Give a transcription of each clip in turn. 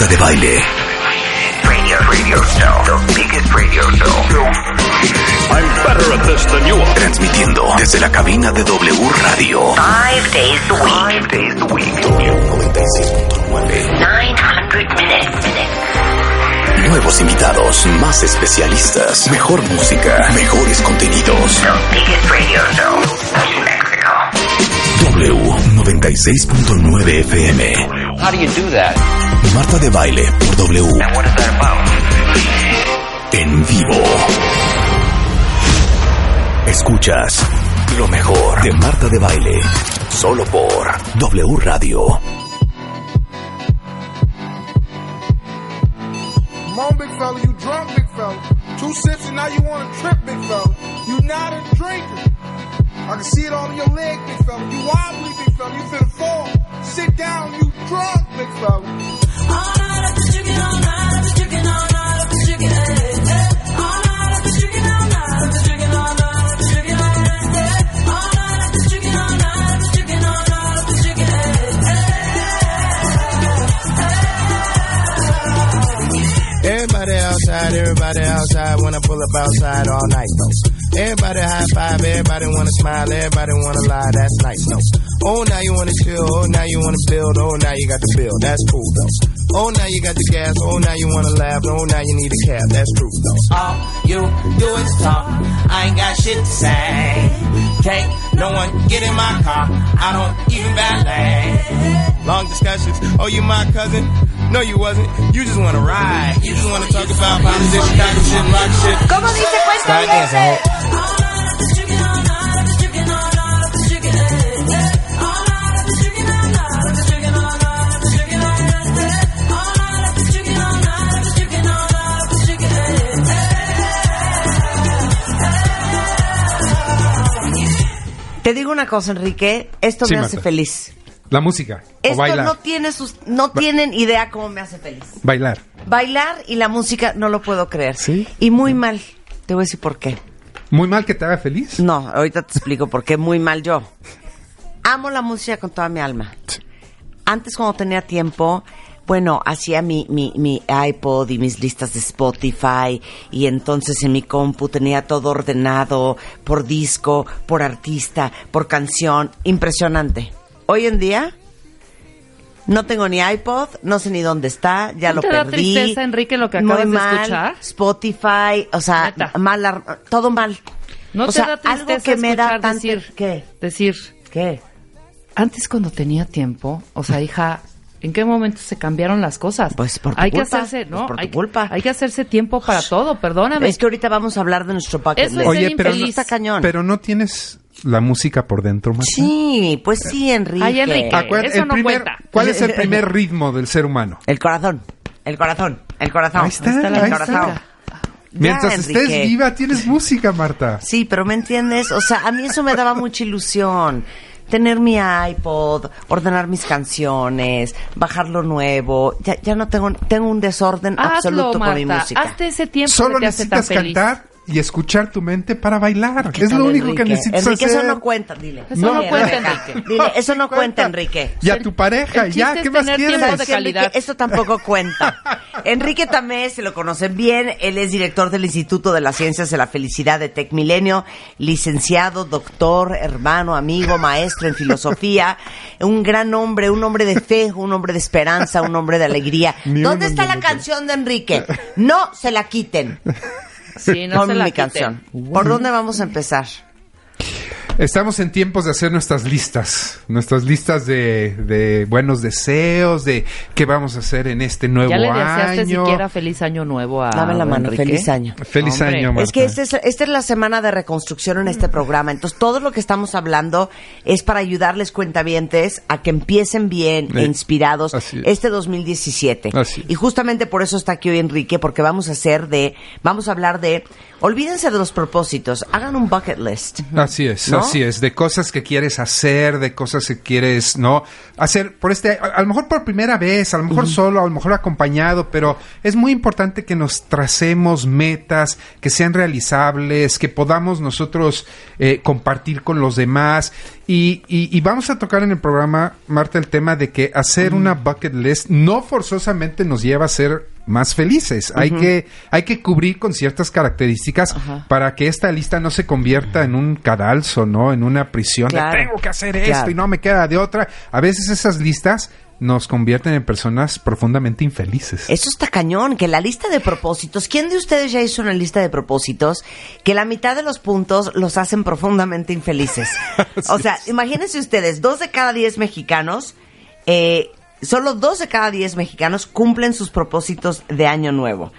Marta de Baile. Radio, radio show. The biggest radio show. I'm better at this than you are. Transmitiendo desde la cabina de W Radio. Five days a week. Five days a week. W96.9. 900 minutes. Nuevos invitados, más especialistas, mejor música, mejores contenidos. The biggest radio show in Mexico. W96.9 FM. How do you do that? Marta de Baile por W. And what is that about? En vivo. Escuchas lo mejor de Marta de Baile. Solo por W Radio. Come on, big fella, you drunk, big fella. Two sips and now you want to trip, big fella. You not a drinker. I can see it on your leg, big fella. You wobbly, big fella. You finna fall. Sit down, you drunk, big fella. All night up all night. All night all night. All night all night. Everybody outside, everybody outside, wanna pull up outside all night though. Everybody high five, everybody wanna smile, everybody wanna lie, that's nice though. Oh, now you wanna chill, oh, now you wanna build, oh, now you got the bill, that's cool though. Oh, now you got the gas, oh, now you wanna laugh, oh, now you need a cab, that's true though. All you do is talk. I ain't got shit to say. Can't no one get in my car. I don't even valet. Long discussions, oh, you my cousin? No, you wasn't. You just wanna ride. You just wanna talk about politics, Chicago shit, rock shit. ¿Cómo dice cuenta ho. Te digo una cosa, Enrique, esto Sí, me hace Marta. feliz. La música. o Esto bailar. no tiene sus, no tienen idea cómo me hace feliz. Bailar. Bailar y la música no lo puedo creer. Sí. Y muy mal. Te voy a decir por qué. Muy mal que te haga feliz. No, ahorita te explico por qué muy mal yo. Amo la música con toda mi alma. Antes cuando tenía tiempo, bueno, hacía mi, mi, mi iPod y mis listas de Spotify y entonces en mi compu tenía todo ordenado por disco, por artista, por canción. Impresionante. Hoy en día no tengo ni iPod, no sé ni dónde está, ya ¿No lo te da perdí. tristeza, Enrique, lo que Muy acabas de mal. escuchar? Spotify, o sea, mal, todo mal. ¿No o te sea, da tristeza algo que me da tanto... decir, ¿Qué? decir, ¿Qué? antes cuando tenía tiempo, o sea, hija, ¿en qué momento se cambiaron las cosas? Pues por tu hay culpa, que hacerse, pues ¿no? por tu hay, que- culpa. hay que hacerse tiempo para todo, perdóname. Es que ahorita vamos a hablar de nuestro es Oye, ser pero no- infeliz. Está cañón. Pero no tienes la música por dentro, Marta. Sí, pues sí, Enrique. Ay, Enrique. Acuérdate, Eso el no primer- cuenta. ¿Cuál es el primer ritmo del ser humano? El corazón, el corazón, el corazón. Ahí está, el ahí corazón. está. Ya, Mientras Enrique. estés viva, tienes música, Marta. Sí, pero ¿me entiendes? O sea, a mí eso me daba mucha ilusión. Tener mi iPod, ordenar mis canciones, bajar lo nuevo. Ya, ya no tengo, tengo un desorden Hazlo, absoluto con mi música. Hazte ese tiempo Solo que te hace tan necesitas feliz. cantar y escuchar tu mente para bailar. ¿Qué Es lo único que necesitas Enrique, hacer. eso no cuenta, dile. Eso no Dile, cuenta. Enrique. Dile, eso no Sí cuenta, Enrique. Y a tu pareja, el ya, ¿qué es más quieres? de calidad. eso tampoco cuenta. Enrique Tamés, se lo conocen bien, él es director del Instituto de las Ciencias de la Felicidad de Tec Milenio, licenciado, doctor, hermano, amigo, maestro en filosofía, un gran hombre, un hombre de fe, un hombre de esperanza, un hombre de alegría. Ni ¿Dónde está la canción de Enrique? No se la quiten. Sí, no Ponme se la mi quiten. canción. ¿Por dónde vamos a empezar? Estamos en tiempos de hacer nuestras listas, nuestras listas de, de buenos deseos, de qué vamos a hacer en este nuevo ¿Ya le deseaste año. siquiera feliz año nuevo a Dame la mano, Enrique? feliz año. Feliz Hombre. año, Marta. Es que este es- esta es la semana de reconstrucción en este programa. Entonces, todo lo que estamos hablando es para ayudarles cuentavientes a que empiecen bien e Eh, inspirados así es. este 2017. Así es. Y justamente por eso está aquí hoy Enrique, porque vamos a hacer de, vamos a hablar de, olvídense de los propósitos, hagan un bucket list. Así es, ¿no? así Así es, de cosas que quieres hacer, de cosas que quieres, ¿no? Hacer por este, a, a lo mejor por primera vez, a lo mejor solo, a lo mejor acompañado, pero es muy importante que nos tracemos metas, que sean realizables, que podamos nosotros eh, compartir con los demás. Y, y- y vamos a tocar en el programa, Marta, el tema de que hacer una bucket list no forzosamente nos lleva a ser más felices. Hay que hay que cubrir con ciertas características para que esta lista no se convierta en un cadalso, ¿no? En una prisión Claro. de tengo que hacer esto y no me queda de otra. A veces esas listas nos convierten en personas profundamente infelices. Eso está cañón, que la lista de propósitos, ¿quién de ustedes ya hizo una lista de propósitos que la mitad de los puntos los hacen profundamente infelices? o sea, imagínense ustedes, dos de cada diez mexicanos, eh, solo dos de cada diez mexicanos cumplen sus propósitos de año nuevo.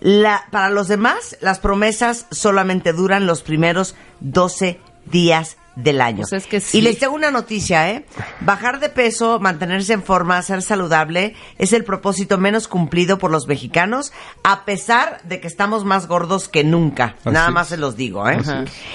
La, para los demás, las promesas solamente duran los primeros 12 días del año. Pues es que sí. Y les tengo una noticia, ¿eh? Bajar de peso, mantenerse en forma, ser saludable es el propósito menos cumplido por los mexicanos, a pesar de que estamos más gordos que nunca. Así Nada es. más se los digo, ¿eh?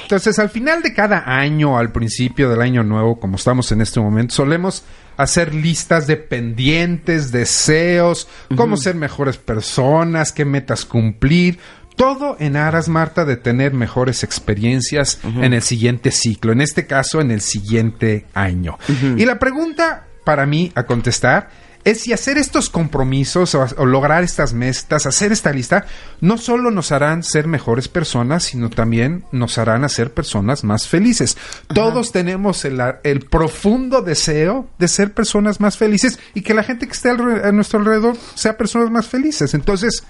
Entonces, al final de cada año, al principio del año nuevo, como estamos en este momento, solemos hacer listas de pendientes, deseos, cómo ser mejores personas, qué metas cumplir. Todo en aras, Marta, de tener mejores experiencias en el siguiente ciclo, en este caso, en el siguiente año. Y la pregunta para mí a contestar es si hacer estos compromisos o, o lograr estas metas, hacer esta lista, no solo nos harán ser mejores personas, sino también nos harán hacer personas más felices. Todos tenemos el, el profundo deseo de ser personas más felices y que la gente que esté alre- a nuestro alrededor sea personas más felices. Entonces,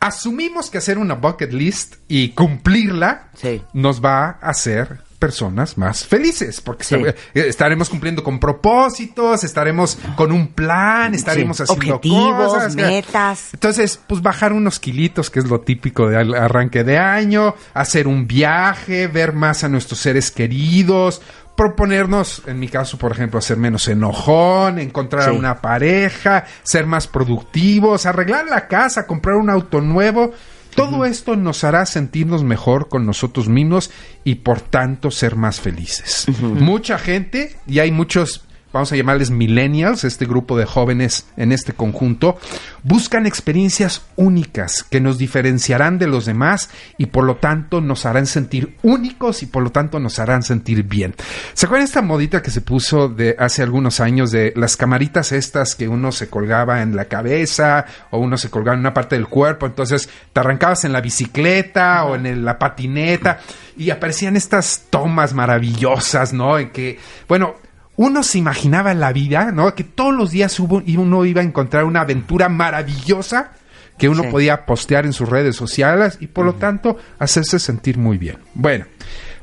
asumimos que hacer una bucket list y cumplirla Sí. nos va a hacer personas más felices, porque Sí. estaremos cumpliendo con propósitos, estaremos con un plan, estaremos Sí. haciendo Objetivos, cosas. metas. Entonces, pues bajar unos kilitos, que es lo típico de al- arranque de año, hacer un viaje, ver más a nuestros seres queridos, proponernos, en mi caso, por ejemplo, hacer menos enojón, encontrar a una pareja, ser más productivos, arreglar la casa, comprar un auto nuevo. Todo esto nos hará sentirnos mejor con nosotros mismos y por tanto ser más felices. Mucha gente, y hay muchos, vamos a llamarles millennials, este grupo de jóvenes en este conjunto, buscan experiencias únicas que nos diferenciarán de los demás y por lo tanto nos harán sentir únicos y por lo tanto nos harán sentir bien. ¿Se acuerdan esta modita que se puso de hace algunos años de las camaritas estas que uno se colgaba en la cabeza o uno se colgaba en una parte del cuerpo, entonces te arrancabas en la bicicleta o en la patineta y aparecían estas tomas maravillosas, ¿no? En que, bueno, uno se imaginaba en la vida, ¿no? Que todos los días hubo, y uno iba a encontrar una aventura maravillosa que uno Sí. podía postear en sus redes sociales y por lo tanto hacerse sentir muy bien. Bueno,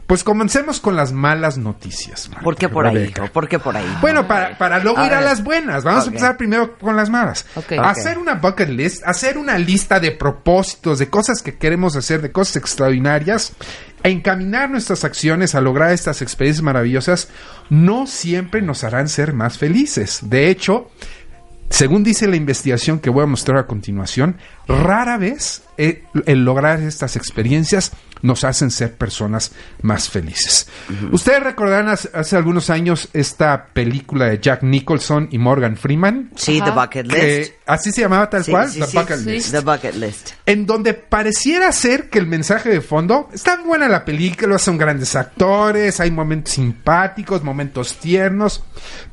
pues comencemos con las malas noticias. Marta, ¿Por qué por ahí, hijo? ¿Por qué por ahí? Bueno, para, para luego A ir a las buenas. Vamos a empezar primero con las malas. Hacer una bucket list, hacer una lista de propósitos, de cosas que queremos hacer, de cosas extraordinarias, e encaminar nuestras acciones a lograr estas experiencias maravillosas, no siempre nos harán ser más felices. De hecho, según dice la investigación que voy a mostrar a continuación, rara vez el lograr estas experiencias nos hacen ser personas más felices. Ustedes recordarán hace, hace algunos años esta película de Jack Nicholson y Morgan Freeman. Sí, The Bucket List. que así se llamaba tal Sí, cual, sí, The sí, Bucket sí. List. The Bucket List. En donde pareciera ser que el mensaje de fondo está buena la película, son grandes actores, hay momentos simpáticos, momentos tiernos,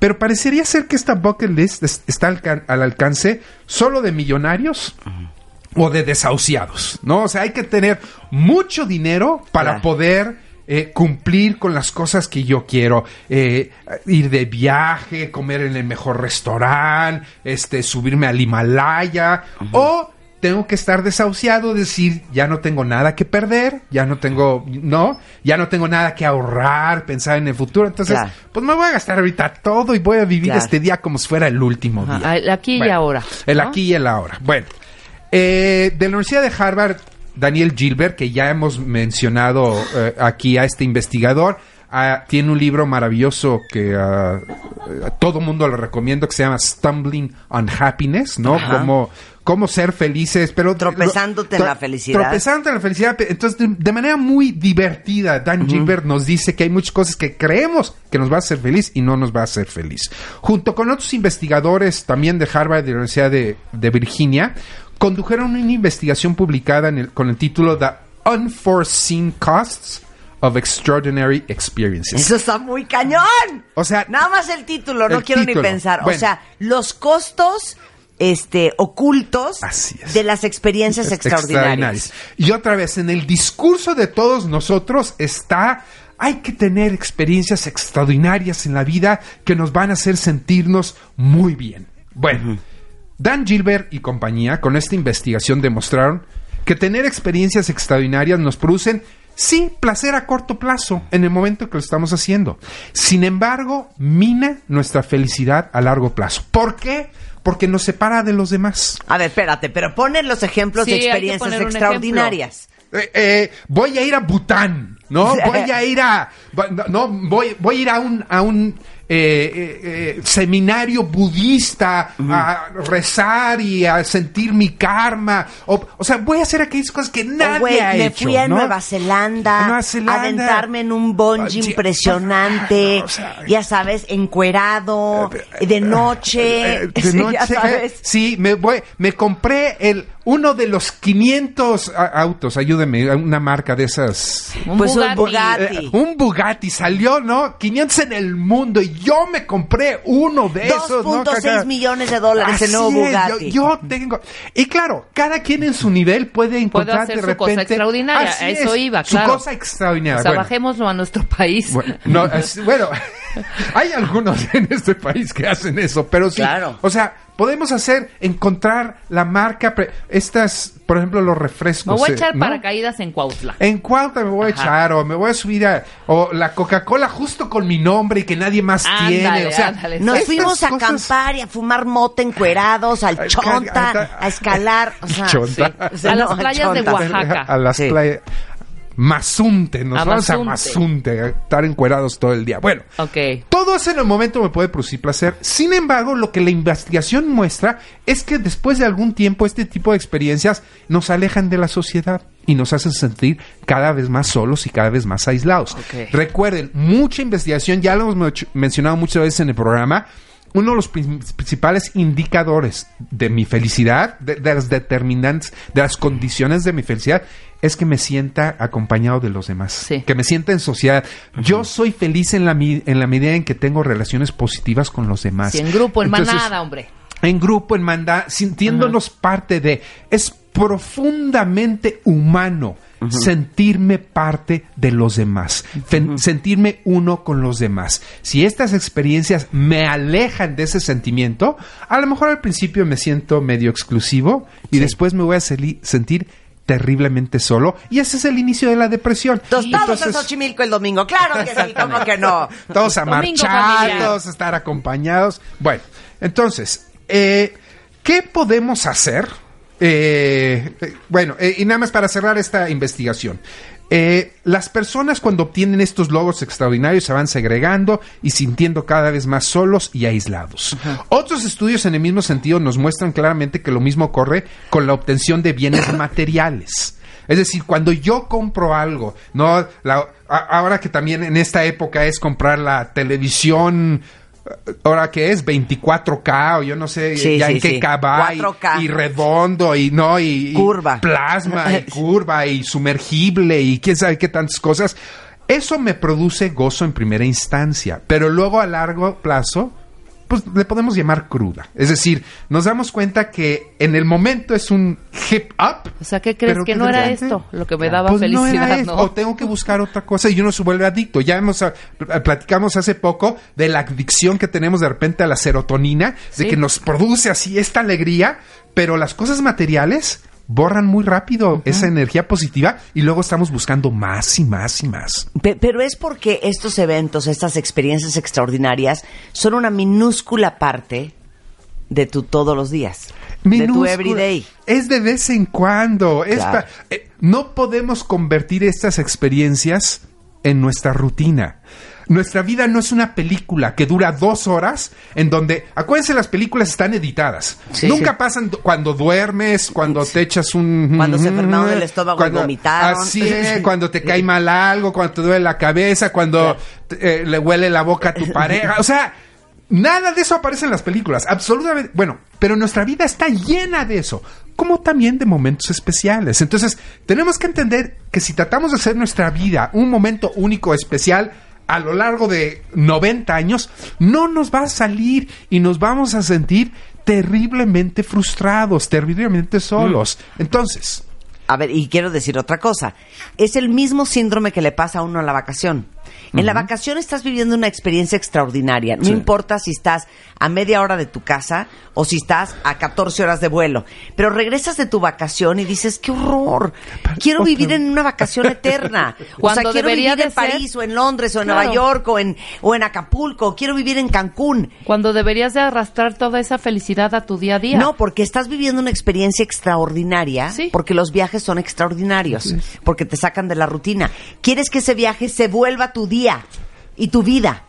pero parecería ser que esta bucket list es- está al alcance solo de millonarios o de desahuciados, ¿no? O sea, hay que tener mucho dinero para Claro. poder eh, cumplir con las cosas que yo quiero. Eh, ir de viaje, comer en el mejor restaurante, este, subirme al Himalaya. O tengo que estar desahuciado, decir, ya no tengo nada que perder, ya no tengo, no, ya no tengo nada que ahorrar, pensar en el futuro. Entonces, Claro. pues me voy a gastar ahorita todo y voy a vivir Claro. este día como si fuera el último Ajá, día. el aquí y Bueno, ahora, El aquí y el ahora. Bueno, eh, de la Universidad de Harvard, Daniel Gilbert, que ya hemos mencionado eh, aquí a este investigador, ah, tiene un libro maravilloso que ah, eh, todo mundo le recomiendo que se llama Stumbling on Happiness, ¿no? Ajá. Como cómo ser felices, pero Tropezándote en la felicidad. Tropezándote en la felicidad. Entonces, de, de manera muy divertida, Dan Gilbert nos dice que hay muchas cosas que creemos que nos va a hacer feliz y no nos va a hacer feliz. Junto con otros investigadores también de Harvard y de la Universidad de, de Virginia, condujeron una investigación publicada en el- con el título The Unforeseen Costs of Extraordinary Experiences. Eso está muy cañón. O sea, Nada más el título, no el quiero título. ni pensar. Bueno. O sea, los costos este ocultos Así es. de las experiencias extraordinarias. Y otra vez, en el discurso de todos nosotros está, hay que tener experiencias extraordinarias en la vida que nos van a hacer sentirnos muy bien. Bueno, Dan Gilbert y compañía con esta investigación demostraron que tener experiencias extraordinarias nos producen, sí, placer a corto plazo en el momento que lo estamos haciendo. Sin embargo, mina nuestra felicidad a largo plazo. ¿Por qué? Porque nos separa de los demás. A ver, espérate, pero ponen los ejemplos Sí, de experiencias extraordinarias. Eh, eh, voy a ir a Bután, ¿no? Voy a ir a, no, voy, voy a ir a un, a un eh, eh, eh, seminario budista a rezar y a sentir mi karma. O, o sea, voy a hacer aquellas cosas que nadie güey, ha me hecho, fui a ¿no? Nueva Zelanda, A Nueva Zelanda. aventarme en un bungee Sí, impresionante, o sea, ya sabes, encuerado, de noche, Eh, de sí, noche, ya eh, sabes. sí, me voy, me compré el uno de los 500 a- autos, ayúdeme, una marca de esas. Un Pues un Bugatti. Bugatti. Eh, un Bugatti salió, ¿no? 500 en el mundo y yo me compré uno de esos, ¿no? 2.6 Caca? millones de dólares Así nuevo es, Bugatti. Yo, yo tengo. Y claro, cada quien en su nivel puede encontrar hacer de su repente. cosa extraordinaria, Así eso es, iba, Su claro. cosa extraordinaria. O sea, Bueno, bajémoslo a nuestro país. bueno, no, es- bueno, hay algunos en este país que hacen eso, pero sí. Claro. O sea, podemos hacer, encontrar la marca, estas, por ejemplo, los refrescos. Me voy a eh, echar ¿no? paracaídas en Cuautla. ¿En cuánto me voy a echar? O me voy a subir a. O la Coca-Cola justo con mi nombre y que nadie más Ándale, tiene. O sea, ándale, Nos fuimos a cosas- acampar y a fumar mota encuerados, al chonta, a escalar. O sea, Chonta. sí. O sea, A las playas de. Oaxaca. A las Sí. playas. Mazunte, nos vamos a Mazunte. Estar encuerados todo el día. Bueno, todo eso en el momento me puede producir placer. Sin embargo, lo que la investigación muestra es que después de algún tiempo este tipo de experiencias nos alejan de la sociedad y nos hacen sentir cada vez más solos y cada vez más aislados. Recuerden, mucha investigación, ya lo hemos men- mencionado muchas veces en el programa, uno de los prin- principales indicadores de mi felicidad, de, de las determinantes, de las condiciones de mi felicidad, es que me sienta acompañado de los demás, Sí. que me sienta en sociedad. Yo soy feliz en la, en la medida en que tengo relaciones positivas con los demás. Sí, en grupo, en Entonces, manada, hombre. en grupo, en manda, sintiéndonos parte de. Es profundamente humano sentirme parte de los demás, sentirme uno con los demás. Si estas experiencias me alejan de ese sentimiento, a lo mejor al principio me siento medio exclusivo y después me voy a sentir terriblemente solo y ese es el inicio de la depresión. Tostados en Xochimilco el domingo. Claro que sí, ¿cómo que no? todos a marchar, todos a estar acompañados. Bueno, entonces, eh, ¿qué podemos hacer? Eh, eh, bueno, eh, y nada más para cerrar esta investigación. Eh, las personas cuando obtienen estos logros extraordinarios se van segregando y sintiendo cada vez más solos y aislados. Otros estudios en el mismo sentido nos muestran claramente que lo mismo ocurre con la obtención de bienes materiales. Es decir, cuando yo compro algo, no, La- a- ahora que también en esta época es comprar la televisión, ahora que es 24K o yo no sé Sí, ya sí, en qué sí. K va, y- 4K. y, redondo y no y, y Curva. plasma y curva y sumergible y quién sabe qué tantas cosas. Eso me produce gozo en primera instancia, pero luego a largo plazo pues le podemos llamar cruda. Es decir, nos damos cuenta que en el momento es un hip up. O sea, ¿qué crees que no era esto lo que me daba pues no era felicidad, esto, no? O tengo que buscar otra cosa y uno se vuelve adicto. Ya hemos ah, platicamos hace poco de la adicción que tenemos de repente a la serotonina, de Sí. que nos produce así esta alegría, pero las cosas materiales borran muy rápido esa energía positiva y luego estamos buscando más y más y más. Pe- Pero es porque estos eventos, estas experiencias extraordinarias, son una minúscula parte de tu todos los días. De tu Minúscula. everyday. Es de vez en cuando. Es Claro. pa- eh, no podemos convertir estas experiencias en nuestra rutina. Nuestra vida no es una película que dura dos horas en donde, acuérdense, las películas están editadas. Sí. Nunca pasan cuando duermes, cuando te echas un... Cuando se enfermaron del estómago y cuando- vomitaron. Así es, cuando te cae mal algo, cuando te duele la cabeza, cuando te- eh, le huele la boca a tu pareja. O sea, nada de eso aparece en las películas. Absolutamente. Bueno, pero nuestra vida está llena de eso. Como también de momentos especiales. Entonces, tenemos que entender que si tratamos de hacer nuestra vida un momento único, especial, a lo largo de 90 años, no nos va a salir y nos vamos a sentir terriblemente frustrados, terriblemente solos. Entonces, A ver, y quiero decir otra cosa. Es el mismo síndrome que le pasa a uno en la vacación. En la vacación estás viviendo una experiencia extraordinaria. No Sí. importa si estás a media hora de tu casa o si estás a 14 horas de vuelo. Pero regresas de tu vacación y dices, qué horror. Quiero vivir en una vacación eterna. o sea, quiero vivir en ser- París o en Londres o en Claro. Nueva York o en, o en Acapulco. Quiero vivir en Cancún. Cuando deberías de arrastrar toda esa felicidad a tu día a día. No, porque estás viviendo una experiencia extraordinaria, Sí. porque los viajes son extraordinarios, porque te sacan de la rutina. Quieres que ese viaje se vuelva tu día y tu vida.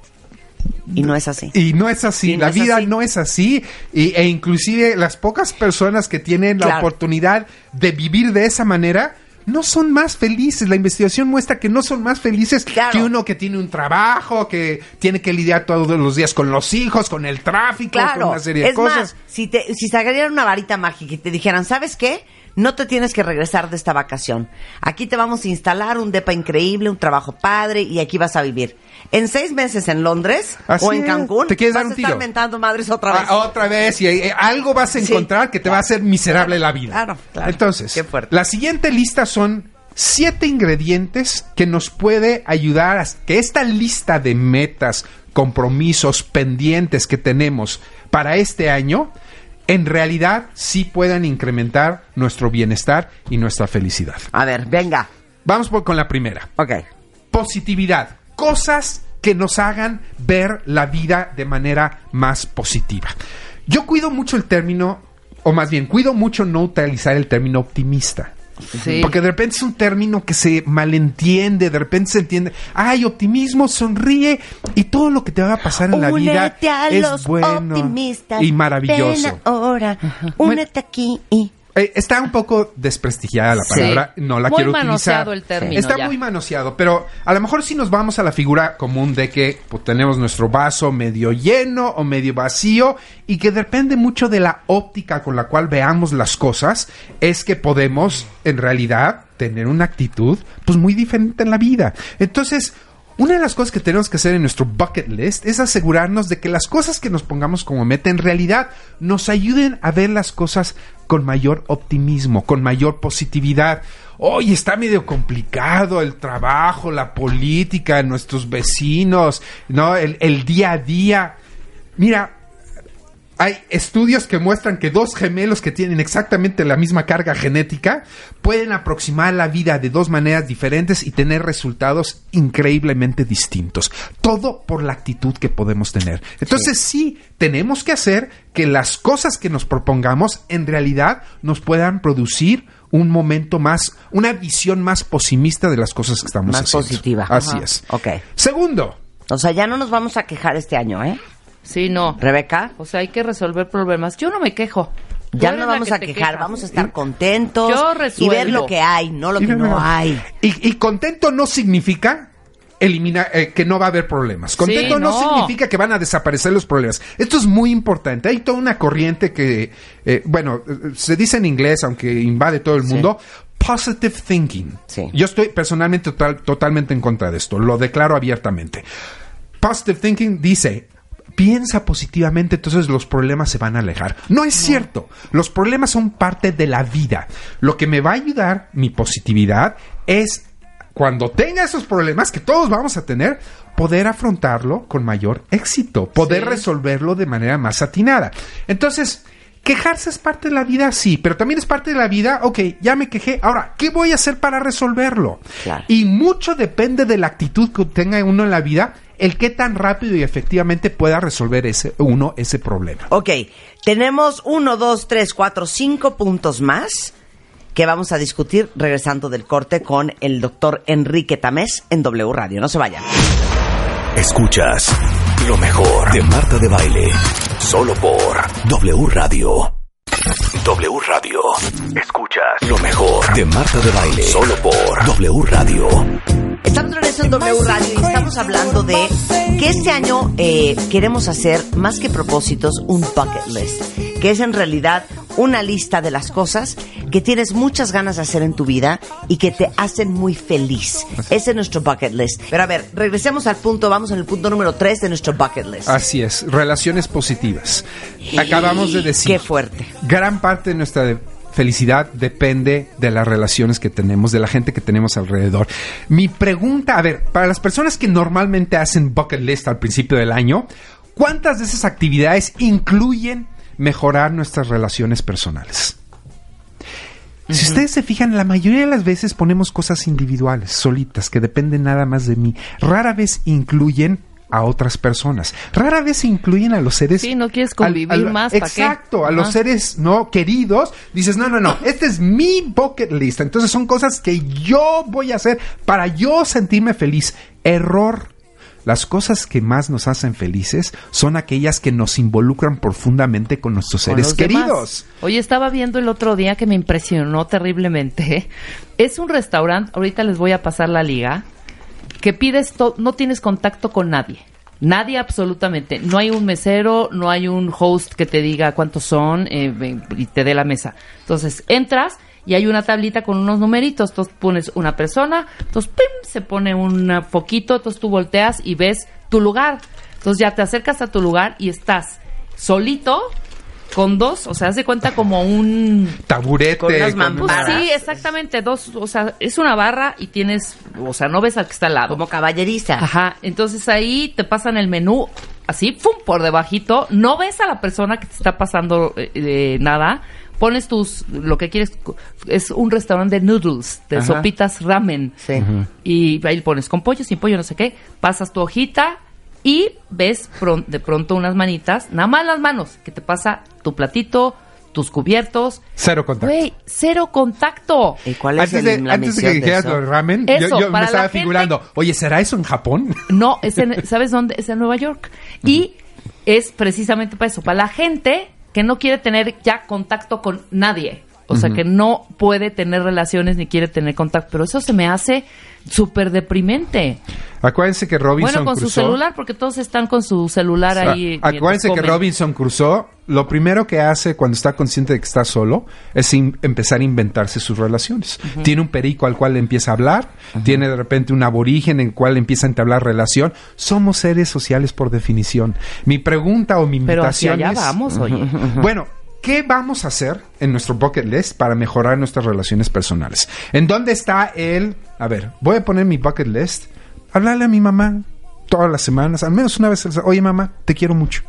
Y no es así. Y no es así, no la es vida así. no es así. Y, e inclusive las pocas personas que tienen la oportunidad de vivir de esa manera, no son más felices. La investigación muestra que no son más felices Claro. que uno que tiene un trabajo, que tiene que lidiar todos los días con los hijos, con el tráfico, con Claro, una serie de es cosas. más, si te si sacaran una varita mágica y te dijeran, ¿sabes qué? No te tienes que regresar de esta vacación. Aquí te vamos a instalar un depa increíble, un trabajo padre y aquí vas a vivir. En seis meses en Londres Así o en es. Cancún ¿Te quieres vas dar un a estar tiro? mentando madres otra vez. Ah, otra vez, y eh, algo vas a Sí. encontrar que te va a hacer miserable la vida. Claro, claro. Entonces, Qué fuerte. la siguiente lista son siete ingredientes que nos puede ayudar a que esta lista de metas, compromisos, pendientes que tenemos para este año, en realidad sí puedan incrementar nuestro bienestar y nuestra felicidad. A ver, venga. Vamos por- con la primera Ok. positividad, cosas que nos hagan ver la vida de manera más positiva. Yo cuido mucho el término, o más bien, cuido mucho no utilizar el término optimista. Sí. Porque de repente es un término que se malentiende, de repente se entiende, ay, optimismo, sonríe y todo lo que te va a pasar en la vida Únete es bueno y maravilloso. Ven ahora, únete aquí y... Eh, está un poco desprestigiada la Sí. palabra, no la Muy quiero utilizar. manoseado el término Está ya. muy manoseado, pero a lo mejor si nos vamos a la figura común de que pues, tenemos nuestro vaso medio lleno o medio vacío y que depende mucho de la óptica con la cual veamos las cosas, es que podemos en realidad tener una actitud pues muy diferente en la vida. Entonces, una de las cosas que tenemos que hacer en nuestro bucket list es asegurarnos de que las cosas que nos pongamos como meta en realidad nos ayuden a ver las cosas con mayor optimismo, con mayor positividad. Hoy está medio complicado el trabajo, la política, nuestros vecinos, ¿no? El, el día a día. Mira, hay estudios que muestran que dos gemelos que tienen exactamente la misma carga genética pueden aproximar la vida de dos maneras diferentes y tener resultados increíblemente distintos. Todo por la actitud que podemos tener. Entonces sí, tenemos que hacer que las cosas que nos propongamos en realidad nos puedan producir un momento más, una visión más pesimista de las cosas que estamos Más haciendo. positiva. Así Ajá. es. Ok. Segundo, O sea, ya no nos vamos a quejar este año, ¿eh? Sí, no. Rebeca, O sea, hay que resolver problemas. Yo no me quejo. Ya no vamos que a quejar, quejas. vamos a estar contentos Yo y ver lo que hay, no lo que no, no no. hay. Y, y contento no significa eliminar eh, que no va a haber problemas. Contento Sí, no. no. significa que van a desaparecer los problemas. Esto es muy importante. Hay toda una corriente que, eh, bueno, se dice en inglés, aunque invade todo el mundo. Positive thinking. Sí. Yo estoy personalmente total- totalmente en contra de esto. Lo declaro abiertamente. Positive thinking dice, piensa positivamente, entonces los problemas se van a alejar. No es cierto. Los problemas son parte de la vida. Lo que me va a ayudar, mi positividad, es cuando tenga esos problemas que todos vamos a tener, poder afrontarlo con mayor éxito, poder resolverlo de manera más atinada. Entonces, quejarse es parte de la vida, sí, pero también es parte de la vida, ok, ya me quejé, ahora, ¿qué voy a hacer para resolverlo? Claro. Y mucho depende de la actitud que tenga uno en la vida, el qué tan rápido y efectivamente pueda resolver ese, uno ese problema. Ok, tenemos uno, dos, tres, cuatro, cinco puntos más que vamos a discutir regresando del corte con el doctor Enrique Tamés en W Radio. No se vayan. Escuchas lo mejor de Marta de Baile. Solo por W Radio. W Radio. Escuchas lo mejor de Marta de Baile. Solo por W Radio. Estamos en W Radio y estamos hablando de que este año eh, queremos hacer más que propósitos un bucket list, que es en realidad una lista de las cosas que tienes muchas ganas de hacer en tu vida y que te hacen muy feliz. Ese es nuestro bucket list. Pero a ver, regresemos al punto, vamos en el punto número 3 de nuestro bucket list. Así es, relaciones positivas. Acabamos de decir. Qué fuerte. Gran parte de nuestra de- felicidad depende de las relaciones que tenemos, de la gente que tenemos alrededor. Mi pregunta, a ver, para las personas que normalmente hacen bucket list al principio del año, ¿cuántas de esas actividades incluyen mejorar nuestras relaciones personales? Si ustedes se fijan, la mayoría de las veces ponemos cosas individuales, solitas, que dependen nada más de mí. Rara vez incluyen a otras personas. Rara vez incluyen a los seres. Sí, no quieres al- convivir al- más, ¿pa' qué? Exacto, a los seres no queridos. Dices, no, no, no, este es mi bucket list. Entonces son cosas que yo voy a hacer para yo sentirme feliz. Error. Las cosas que más nos hacen felices son aquellas que nos involucran profundamente con nuestros seres queridos. Oye, estaba viendo el otro día que me impresionó terriblemente. Es un restaurante, ahorita les voy a pasar la liga, que pides, no tienes contacto con nadie. Nadie absolutamente. No hay un mesero, no hay un host que te diga cuántos son eh, y te dé la mesa. Entonces entras y hay una tablita con unos numeritos. Entonces pones una persona, entonces ¡pim! se pone un foquito, entonces tú volteas y ves tu lugar. Entonces ya te acercas a tu lugar y estás solito con dos, o sea, haz de cuenta como un Taburete. Con unas mamparas. pues sí, exactamente, dos, o sea, es una barra y tienes, o sea, no ves al que está al lado. Como caballeriza. Ajá, entonces ahí te pasan el menú así, pum, por debajito, no ves a la persona que te está pasando eh, eh, nada, pones tus, lo que quieres, es un restaurante de noodles, de Ajá. sopitas ramen, Sí. y ahí pones con pollo, sin pollo, no sé qué, pasas tu hojita y ves pron- de pronto unas manitas, nada más las manos, que te pasa tu platito, tus cubiertos, Cero contacto. Güey, cero contacto. ¿Y cuál es Antes el- de, la antes de que dijeras eso? lo de ramen, Eso, yo, yo me estaba gente- figurando, oye, ¿será eso en Japón? No, es en- ¿sabes dónde? Es en Nueva York. Y es precisamente para eso, para la gente que no quiere tener ya contacto con nadie. O sea, que no puede tener relaciones ni quiere tener contacto. Pero eso se me hace súper deprimente. Acuérdense que Robinson bueno, con su celular, porque todos están con su celular Ah, ahí. Acuérdense que. Robinson Crusoe, lo primero que hace cuando está consciente de que está solo es empezar a inventarse sus relaciones. Tiene un perico al cual le empieza a hablar, tiene de repente un aborigen en el cual le empieza a entablar relación. Somos seres sociales por definición. Mi pregunta o mi Pero hacia invitación allá es... vamos, oye. Bueno, ¿qué vamos a hacer en nuestro bucket list para mejorar nuestras relaciones personales? ¿En dónde está el... A ver, voy a poner mi bucket list. Hablarle a mi mamá todas las semanas, al menos una vez. Oye, mamá, te quiero mucho.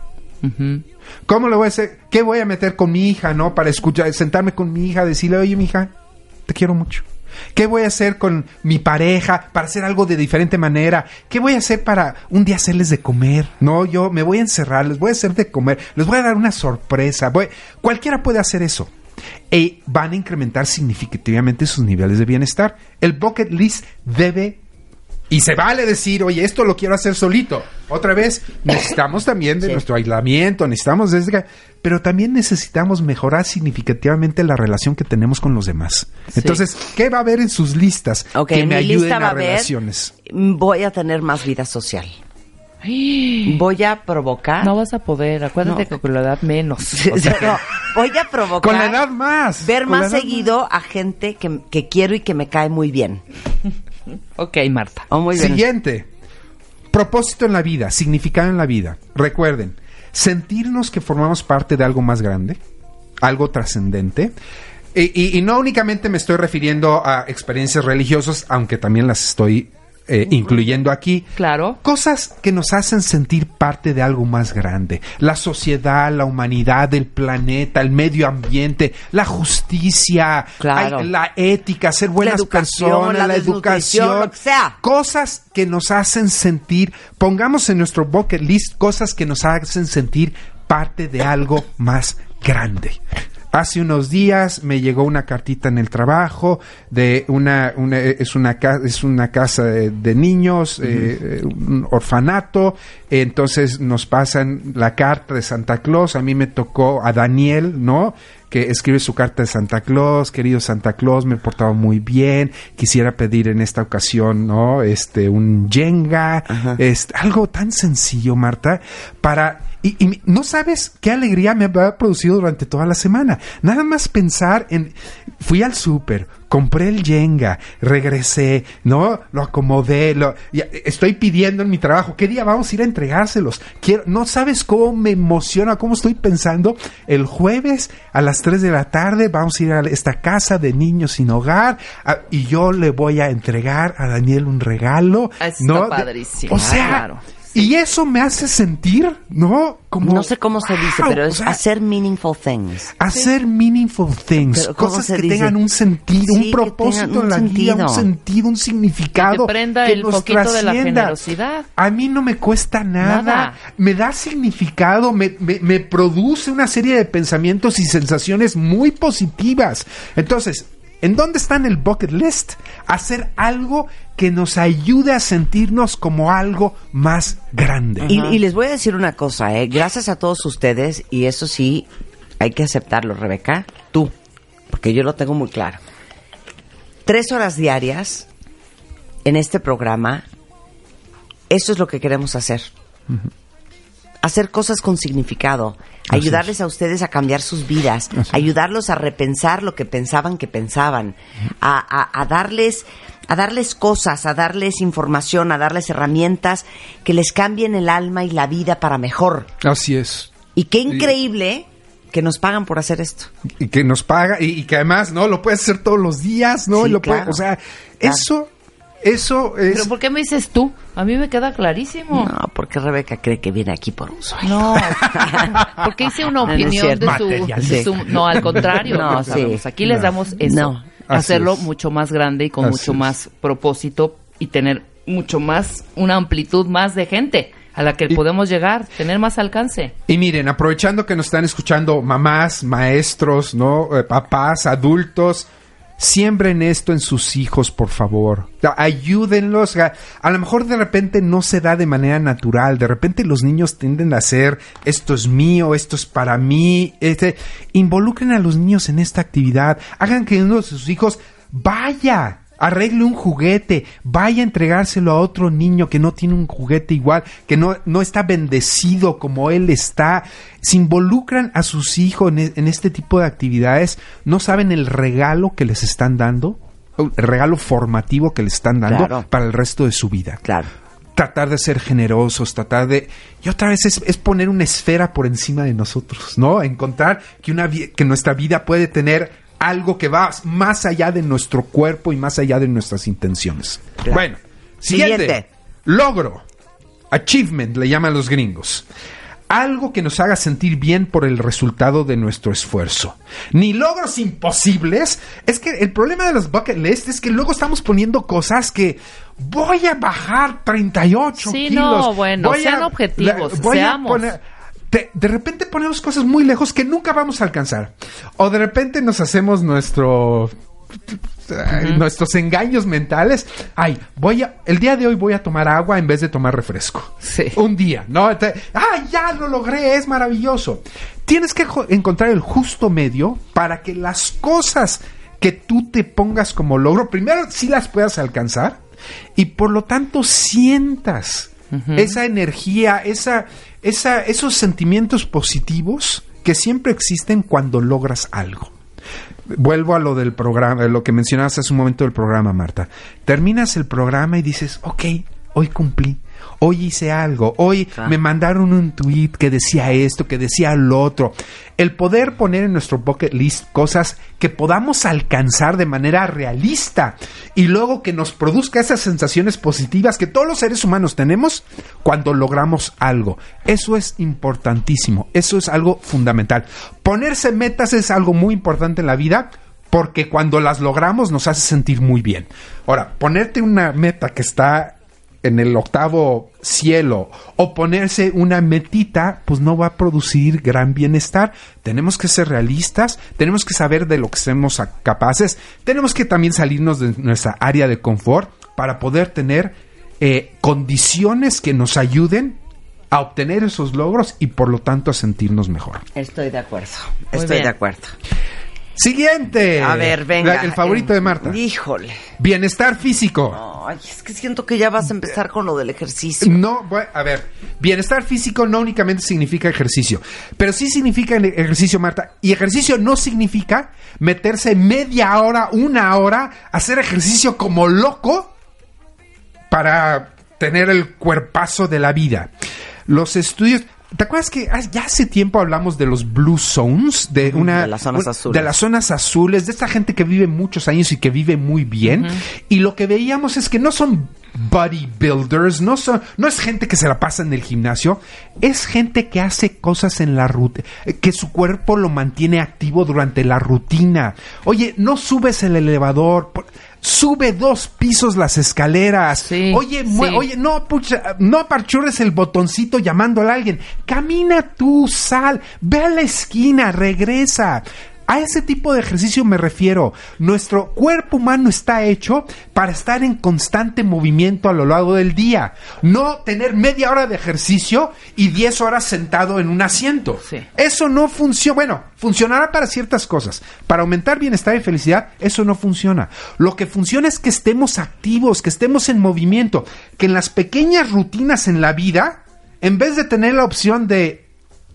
¿Cómo le voy a hacer? ¿Qué voy a meter con mi hija, no? Para escuchar, sentarme con mi hija, decirle, oye, mi hija, te quiero mucho. ¿Qué voy a hacer con mi pareja para hacer algo de diferente manera? ¿Qué voy a hacer para un día hacerles de comer? No, yo me voy a encerrar, les voy a hacer de comer, les voy a dar una sorpresa. Cualquiera puede hacer eso. Y van a incrementar significativamente sus niveles de bienestar. El bucket list debe y se vale decir, oye, esto lo quiero hacer solito. Otra vez, necesitamos también de Sí. nuestro aislamiento, necesitamos desde que- pero también necesitamos mejorar significativamente la relación que tenemos con los demás. Entonces, ¿qué va a haber en sus listas que me mi ayuden lista va a a relaciones? voy a tener más vida social. Voy a provocar... No vas a poder, acuérdate No. que con la edad menos. O sea, no, voy a provocar... Con la edad más. Ver más seguido a gente que, que quiero y que me cae muy bien. ok, Marta. Oh, muy bien. Siguiente. Propósito en la vida, significado en la vida. Recuerden, sentirnos que formamos parte de algo más grande, algo trascendente. Y, y- y no únicamente me estoy refiriendo a experiencias religiosas, aunque también las estoy eh, incluyendo aquí. Claro. Cosas que nos hacen sentir parte de algo más grande. La sociedad, la humanidad, el planeta, el medio ambiente, la justicia, Claro. la ética, ser buenas personas, la la, desnutrición, educación. sea. Cosas que nos hacen sentir, pongamos en nuestro bucket list cosas que nos hacen sentir parte de algo más grande. Hace unos días me llegó una cartita en el trabajo de una, una- es una es una casa de, de niños, eh, eh, un orfanato. Entonces nos pasan la carta de Santa Claus. A mí me tocó a Daniel, ¿no? Que escribe su carta de Santa Claus, querido Santa Claus, me he portado muy bien. Quisiera pedir en esta ocasión, ¿no? Este, un Jenga, este, algo tan sencillo, Marta, para y, y no sabes qué alegría me ha producido durante toda la semana. Nada más pensar en... Fui al súper, compré el Jenga, regresé, ¿no? Lo acomodé, lo, estoy pidiendo en mi trabajo, ¿qué día vamos a ir a entregárselos? Quiero, no sabes cómo me emociona, cómo estoy pensando. El jueves a las 3 de la tarde vamos a ir a esta casa de niños sin hogar a- y yo le voy a entregar a Daniel un regalo. Está ¿no? Padrísimo, o sea, claro. Y eso me hace sentir, ¿no? Como, no sé cómo se dice, wow, pero o es sea, hacer meaningful things. Hacer meaningful things, Pero, ¿cómo cosas se que dice? tengan un sentido, Sí, un propósito en la vida, un sentido. sentido, un significado. Que prenda que el nos foquito de la trascienda. generosidad. A mí no me cuesta nada. Nada. Me da significado, me, me- me produce una serie de pensamientos y sensaciones muy positivas. Entonces, ¿en dónde está en el bucket list? Hacer algo que nos ayude a sentirnos como algo más grande. Y, y les voy a decir una cosa, ¿eh? gracias a todos ustedes, y eso sí, hay que aceptarlo, Rebeca, tú, porque yo lo tengo muy claro. Tres horas diarias en este programa, eso es lo que queremos hacer. Hacer cosas con significado, ayudarles a ustedes a cambiar sus vidas, ayudarlos a repensar lo que pensaban que pensaban, a, a- a darles a darles cosas, a darles información, a darles herramientas que les cambien el alma y la vida para mejor. Así es. Y qué increíble que nos pagan por hacer esto. y que nos paga y, y que además no lo puedes hacer todos los días no Sí, Y lo puede- claro. o sea Claro. eso eso es ¿Pero por qué me dices tú? A mí me queda clarísimo. No, porque Rebeca cree que viene aquí por un sueño. No, porque hice una No, no es opinión cierto. de, su, de No, al contrario. No, no, sí. sabemos. Aquí les No. damos eso. No. Hacerlo es. mucho más grande y con Así mucho es. más propósito y tener mucho más, una amplitud más de gente a la que Y- podemos llegar, tener más alcance. y miren aprovechando que nos están escuchando mamás maestros no Eh, papás adultos siembren esto en sus hijos por favor. Ayúdenlos. A, a lo mejor de repente no se da de manera natural. De repente los niños tienden a hacer esto es mío esto es para mí este involucren a los niños en esta actividad. Hagan que uno de sus hijos vaya arregle un juguete, vaya a entregárselo a otro niño que no tiene un juguete igual, que no, no está bendecido como él está. Se involucran a sus hijos en, e- en este tipo de actividades, no saben el regalo que les están dando, el regalo formativo que les están dando Claro. para el resto de su vida Claro. tratar de ser generosos, tratar de... Y otra vez es, es poner una esfera por encima de nosotros, ¿no? Encontrar que, una, que nuestra vida puede tener algo que va más allá de nuestro cuerpo y más allá de nuestras intenciones. Claro. Bueno, siguiente. Siguiente. Logro. Achievement le llaman los gringos. Algo que nos haga sentir bien por el resultado de nuestro esfuerzo. Ni logros imposibles. Es que el problema de los bucket list es que luego estamos poniendo cosas que voy a bajar 38 Sí, kilos. no, bueno, voy sean objetivos, voy a seamos. poner- de, de repente ponemos cosas muy lejos que nunca vamos a alcanzar. O de repente nos hacemos nuestro nuestros engaños mentales. Ay, voy a el día de hoy voy a tomar agua en vez de tomar refresco. Sí. Un día, ¿no? Te- ah, ya lo logré, es maravilloso. Tienes que encontrar el justo medio para que las cosas que tú te pongas como logro, primero sí las puedas alcanzar y por lo tanto sientas esa energía, esa, esa, esos sentimientos positivos que siempre existen cuando logras algo. Vuelvo a lo del programa, lo que mencionabas hace un momento del programa, Marta. Terminas el programa y dices, ok, hoy cumplí, hoy hice algo, hoy me mandaron un tweet que decía esto, que decía lo otro. El poder poner en nuestro bucket list cosas que podamos alcanzar de manera realista y luego que nos produzca esas sensaciones positivas que todos los seres humanos tenemos cuando logramos algo. Eso es importantísimo, eso es algo fundamental. Ponerse metas es algo muy importante en la vida porque cuando las logramos nos hace sentir muy bien. Ahora, ponerte una meta que está en el octavo cielo o ponerse una metita, pues no va a producir gran bienestar. Tenemos que ser realistas, tenemos que saber de lo que somos capaces, tenemos que también salirnos de nuestra área de confort para poder tener eh, condiciones que nos ayuden a obtener esos logros y por lo tanto a sentirnos mejor. Estoy de acuerdo. Muy Estoy bien. de acuerdo. Siguiente. A ver, venga. La- el favorito Eh, de Marta. Híjole. Bienestar físico. Ay, es que siento que ya vas a empezar con lo del ejercicio. No, a ver, bienestar físico no únicamente significa ejercicio, pero sí significa ejercicio, Marta. Y ejercicio no significa meterse media hora, una hora, hacer ejercicio como loco para tener el cuerpazo de la vida. Los estudios... ¿Te acuerdas que ha- ya hace tiempo hablamos de los blue zones? De una... de las zonas un- azules. De las zonas azules, de esta gente que vive muchos años y que vive muy bien. Y lo que veíamos es que no son bodybuilders, no son, no es gente que se la pasa en el gimnasio, es gente que hace cosas en la rutina, que su cuerpo lo mantiene activo durante la rutina. Oye, no subes el elevador, por- sube dos pisos las escaleras. Sí, oye, sí. oye, no, pucha, no apachurres el botoncito llamándole a alguien. Camina tú, sal, ve a la esquina, regresa. A ese tipo de ejercicio me refiero. Nuestro cuerpo humano está hecho para estar en constante movimiento a lo largo del día. No tener media hora de ejercicio y 10 horas sentado en un asiento. Sí. Eso no funciona. Bueno, funcionará para ciertas cosas. Para aumentar bienestar y felicidad, eso no funciona. Lo que funciona es que estemos activos, que estemos en movimiento, que en las pequeñas rutinas en la vida, en vez de tener la opción de,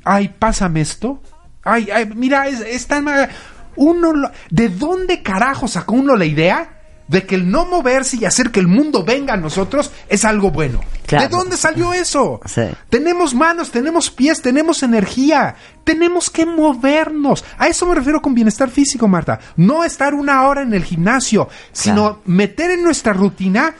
ay, pásame esto, ay, ay, mira, es, es tan... Uno, lo- ¿de dónde carajo sacó uno la idea? De que el no moverse y hacer que el mundo venga a nosotros es algo bueno. Claro. ¿De dónde salió eso? Sí. Tenemos manos, tenemos pies, tenemos energía. Tenemos que movernos. A eso me refiero con bienestar físico, Marta. No estar una hora en el gimnasio, sino meter en nuestra rutina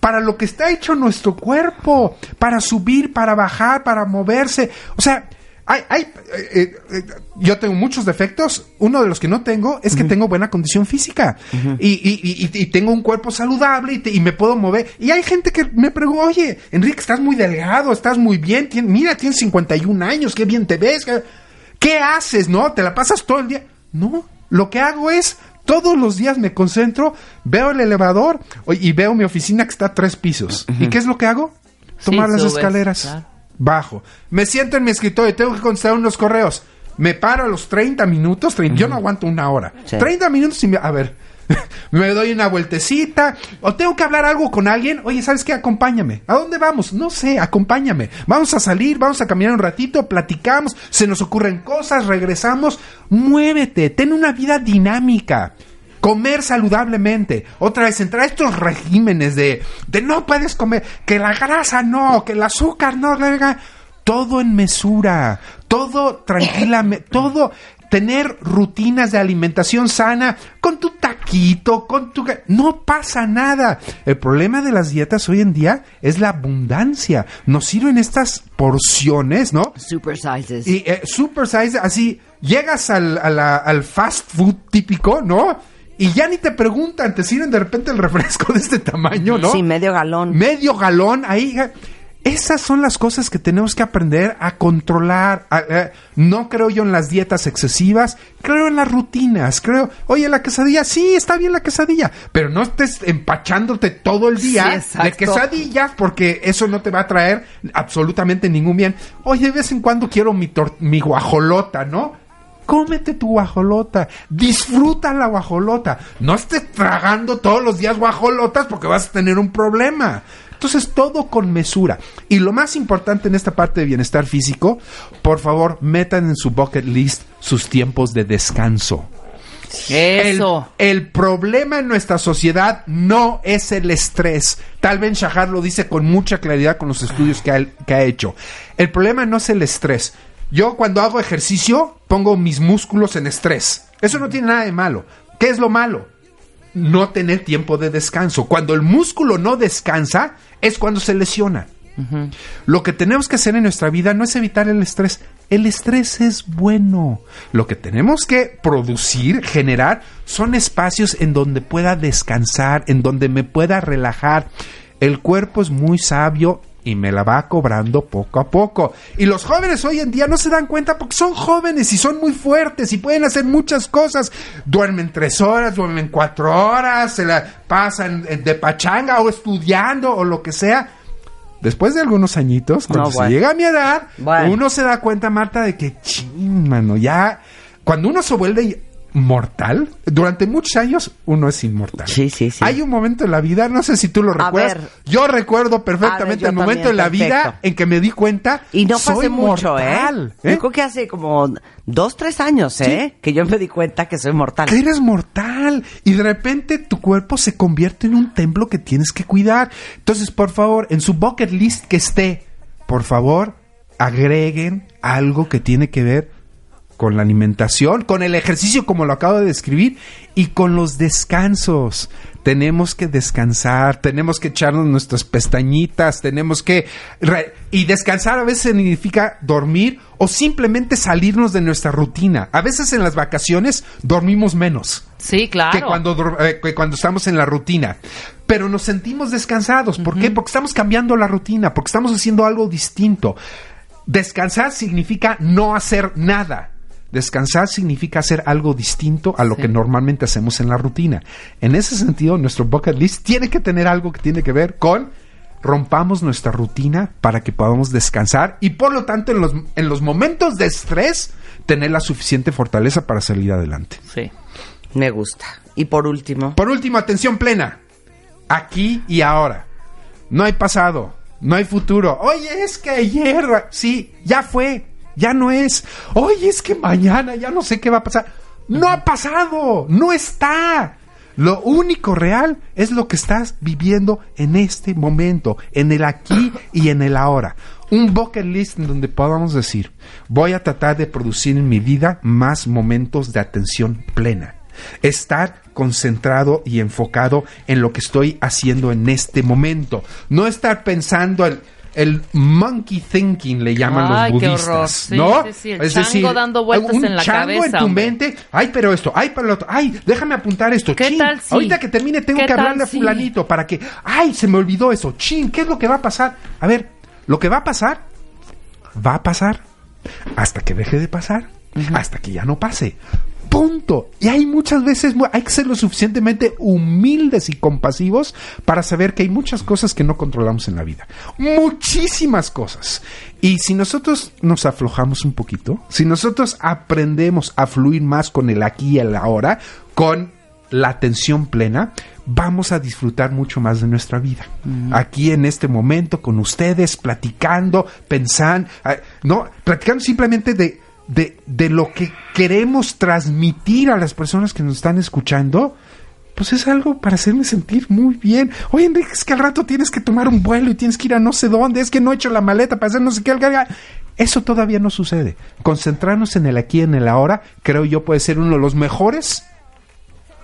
para lo que está hecho nuestro cuerpo, para subir, para bajar, para moverse. O sea, hay, hay, eh, eh, yo tengo muchos defectos. Uno de los que no tengo es que tengo buena condición física y, y- y- y tengo un cuerpo saludable y, te- y me puedo mover. Y hay gente que me pregunta, oye, Enrique, estás muy delgado, estás muy bien, tien- mira, tienes 51 años, qué bien te ves. ¿Qué, qué haces? ¿No? ¿Te la pasas todo el día? No, lo que hago es todos los días me concentro, veo el elevador y veo mi oficina que está a tres pisos. ¿Y qué es lo que hago? Sí, Tomar las subes, escaleras. claro. Bajo. Me siento en mi escritorio, tengo que contestar unos correos. Me paro a los 30 minutos, 30 yo no aguanto una hora. Sí. 30 minutos y me, a ver, me doy una vueltecita o tengo que hablar algo con alguien. Oye, ¿sabes qué? Acompáñame. ¿A dónde vamos? No sé, acompáñame. Vamos a salir, vamos a caminar un ratito, platicamos, se nos ocurren cosas, regresamos. Muévete, ten una vida dinámica. Comer saludablemente. Otra vez, entrar a estos regímenes de, de no puedes comer, que la grasa no, que el azúcar no, todo en mesura, todo tranquilamente, todo tener rutinas de alimentación sana con tu taquito, con tu... No pasa nada. El problema de las dietas hoy en día es la abundancia. Nos sirven estas porciones, ¿no? Super sizes. Y eh, super size, así, llegas al, la- al fast food típico, ¿no? Y ya ni te preguntan, te sirven de repente el refresco de este tamaño, ¿no? Sí, medio galón. Medio galón, ahí. Esas son las cosas que tenemos que aprender a controlar. a- no creo yo en las dietas excesivas, creo en las rutinas. Creo, oye, la quesadilla, sí, está bien la quesadilla, pero no estés empachándote todo el día Sí, de quesadillas porque eso no te va a traer absolutamente ningún bien. Oye, de vez en cuando quiero mi, tor- mi guajolota, ¿no? Cómete tu guajolota, disfruta la guajolota. No estés tragando todos los días guajolotas porque vas a tener un problema. Entonces, todo con mesura. Y lo más importante en esta parte de bienestar físico, por favor, metan en su bucket list sus tiempos de descanso. El, Eso. el problema en nuestra sociedad no es el estrés. Tal vez Shahar lo dice con mucha claridad con los estudios que ha, que ha hecho. El problema no es el estrés. Yo cuando hago ejercicio pongo mis músculos en estrés. Eso no tiene nada de malo. ¿Qué es lo malo? No tener tiempo de descanso. Cuando el músculo no descansa es cuando se lesiona. Lo que tenemos que hacer en nuestra vida no es evitar el estrés. El estrés es bueno. Lo que tenemos que producir, generar, son espacios en donde pueda descansar, en donde me pueda relajar. El cuerpo es muy sabio y me la va cobrando poco a poco. Y los jóvenes hoy en día no se dan cuenta porque son jóvenes y son muy fuertes y pueden hacer muchas cosas. Duermen tres horas, duermen cuatro horas, se la pasan eh, de pachanga o estudiando o lo que sea. Después de algunos añitos, cuando No, se llega a mi edad, Bueno. uno se da cuenta, Marta, de que, ching, mano, ya... Cuando uno se vuelve mortal, durante muchos años uno es inmortal. Sí, sí, sí. Hay un momento en la vida, no sé si tú lo A recuerdas. ver. yo recuerdo perfectamente ver, yo el momento también, en la vida en que me di cuenta Y no hace mucho, mortal, ¿eh? Yo creo que hace como dos, tres años, ¿eh? Que yo me di cuenta que soy mortal. que eres mortal y de repente tu cuerpo se convierte en un templo que tienes que cuidar. Entonces, por favor, en su bucket list que esté, por favor, agreguen algo que tiene que ver con la alimentación, con el ejercicio como lo acabo de describir y con los descansos. Tenemos que descansar, tenemos que echarnos nuestras pestañitas, tenemos que... y descansar a veces significa dormir o simplemente salirnos de nuestra rutina. A veces en las vacaciones dormimos menos Sí, claro. que cuando, eh, que cuando estamos en la rutina. Pero nos sentimos descansados. ¿Por qué? Porque estamos cambiando la rutina, porque estamos haciendo algo distinto. Descansar significa no hacer nada. Descansar significa hacer algo distinto a lo Sí. que normalmente hacemos en la rutina. En ese sentido, nuestro bucket list tiene que tener algo que tiene que ver con rompamos nuestra rutina para que podamos descansar y por lo tanto en los, en los momentos de estrés tener la suficiente fortaleza para salir adelante. Sí. Me gusta. Y por último, Por último, atención plena. Aquí y ahora. No hay pasado, no hay futuro. Oye, es que ayer, sí, ya fue, ya no es. Oye, es que mañana ya no sé qué va a pasar. No ha pasado, no está. Lo único real es lo que estás viviendo en este momento, en el aquí y en el ahora. Un bucket list en donde podamos decir, voy a tratar de producir en mi vida más momentos de atención plena estar concentrado y enfocado en lo que estoy haciendo en este momento. No estar pensando el, el monkey thinking, le llaman Ay, los qué budistas. horror. Sí, ¿no? sí, sí, el chango dando vueltas un en la chango cabeza, en tu hombre. mente. Ay, pero esto, ay, pero lo otro. Ay, déjame apuntar esto. ¿Qué Chin, tal Ahorita que termine tengo que hablarle a fulanito para que, ay, se me olvidó eso. Chin, ¿qué es lo que va a pasar? A ver, lo que va a pasar, va a pasar hasta que deje de pasar, hasta que ya no pase. Punto. Y hay muchas veces, hay que ser lo suficientemente humildes y compasivos para saber que hay muchas cosas que no controlamos en la vida. Muchísimas cosas. Y si nosotros nos aflojamos un poquito, si nosotros aprendemos a fluir más con el aquí y el ahora, con la atención plena, vamos a disfrutar mucho más de nuestra vida. Aquí en este momento, con ustedes, platicando, pensando, ah, no, platicando simplemente de, de, de lo que queremos transmitir a las personas que nos están escuchando. Pues es algo para hacerme sentir muy bien. Oye, Enrique, es que al rato tienes que tomar un vuelo y tienes que ir a no sé dónde. Es que no he hecho la maleta para hacer no sé qué. Eso todavía no sucede. Concentrarnos en el aquí y en el ahora, creo yo, puede ser uno de los mejores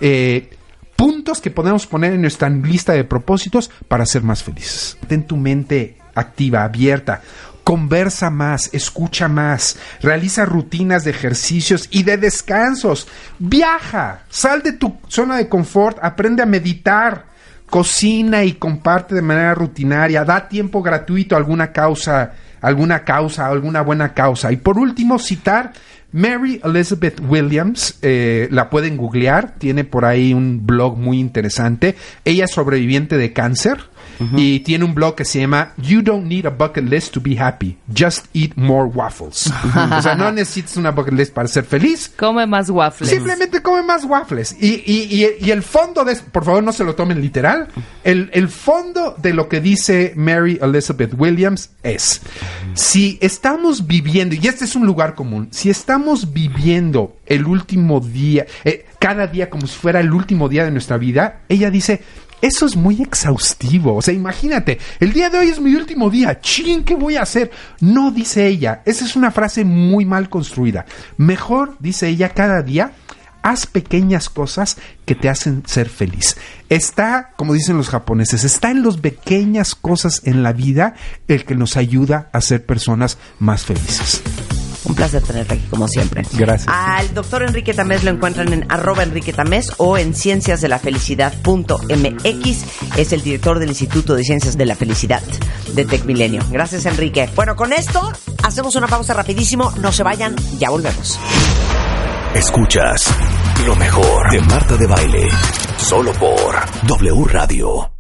eh, puntos que podemos poner en nuestra lista de propósitos para ser más felices. Ten tu mente activa, abierta. Conversa más, escucha más, realiza rutinas de ejercicios y de descansos. Viaja, sal de tu zona de confort, aprende a meditar, cocina y comparte de manera rutinaria, da tiempo gratuito a alguna causa, alguna causa, alguna buena causa. Y por último, citar Mary Elizabeth Williams, eh, la pueden googlear, tiene por ahí un blog muy interesante. Ella es sobreviviente de cáncer y tiene un blog que se llama You Don't Need a Bucket List to Be Happy, Just Eat More Waffles. o sea, no necesitas una bucket list para ser feliz. Come más waffles. Simplemente come más waffles. Y, y- y- y el fondo de... Por favor, no se lo tomen literal. El, el fondo de lo que dice Mary Elizabeth Williams es, si estamos viviendo, y este es un lugar común, si estamos viviendo el último día, eh, cada día como si fuera el último día de nuestra vida, ella dice... Eso es muy exhaustivo. O sea, imagínate, el día de hoy es mi último día. Chin, ¿qué voy a hacer? No, dice ella. Esa es una frase muy mal construida. Mejor, dice ella, cada día haz pequeñas cosas que te hacen ser feliz. Está, como dicen los japoneses, está en las pequeñas cosas en la vida el que nos ayuda a ser personas más felices. Un placer tenerte aquí, como siempre. Gracias. Al doctor Enrique Tamés lo encuentran en arroba Enrique Tamés o en cienciasdelafelicidad.mx. Es el director del Instituto de Ciencias de la Felicidad de Tech Milenio. Gracias, Enrique. Bueno, con esto hacemos una pausa rapidísimo. No se vayan, ya volvemos. Escuchas lo mejor de Marta de Baile. Solo por W Radio.